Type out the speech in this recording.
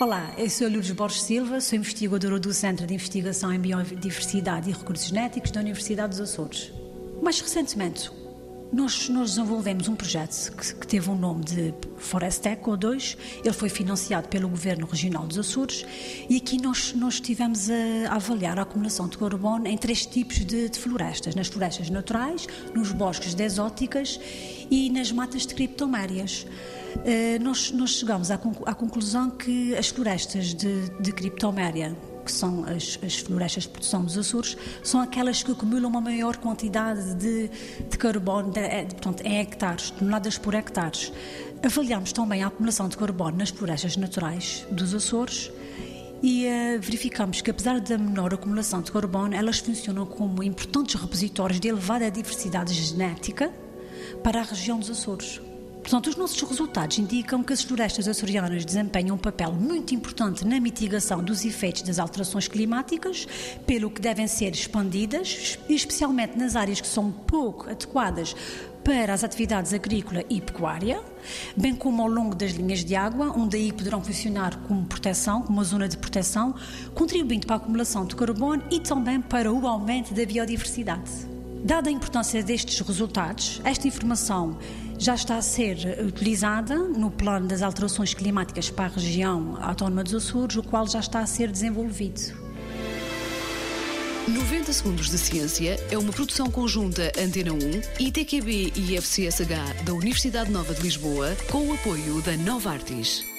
Olá, eu sou a Lourdes Borges Silva, sou investigadora do Centro de Investigação em Biodiversidade e Recursos Genéticos da Universidade dos Açores. Mais recentemente, nós, nós desenvolvemos um projeto que, que, teve o um nome de Forest Eco 2. Ele foi financiado pelo Governo Regional dos Açores e aqui nós, nós estivemos a, avaliar a acumulação de carbono em três tipos de, de florestas: nas florestas naturais, nos bosques de exóticas e nas matas de criptomérias. Eh, nós, nós chegamos à, à, conclusão que as florestas de, de criptoméria, que são as, as, florestas de produção dos Açores, são aquelas que acumulam uma maior quantidade de, de carbono de, de, portanto, em hectares, toneladas por hectares. Avaliamos também a acumulação de carbono nas florestas naturais dos Açores e uh, verificamos que, apesar da menor acumulação de carbono, elas funcionam como importantes repositórios de elevada diversidade genética para a região dos Açores. Portanto, os nossos resultados indicam que as florestas açorianas desempenham um papel muito importante na mitigação dos efeitos das alterações climáticas, pelo que devem ser expandidas, especialmente nas áreas que são pouco adequadas para as atividades agrícola e pecuária, bem como ao longo das linhas de água, onde aí poderão funcionar como proteção, como uma zona de proteção, contribuindo para a acumulação de carbono e também para o aumento da biodiversidade. Dada a importância destes resultados, esta informação já está a ser utilizada no plano das alterações climáticas para a região autónoma dos Açores, o qual já está a ser desenvolvido. 90 Segundos de Ciência é uma produção conjunta Antena 1, ITQB e FCSH da Universidade Nova de Lisboa, com o apoio da Nova Artis.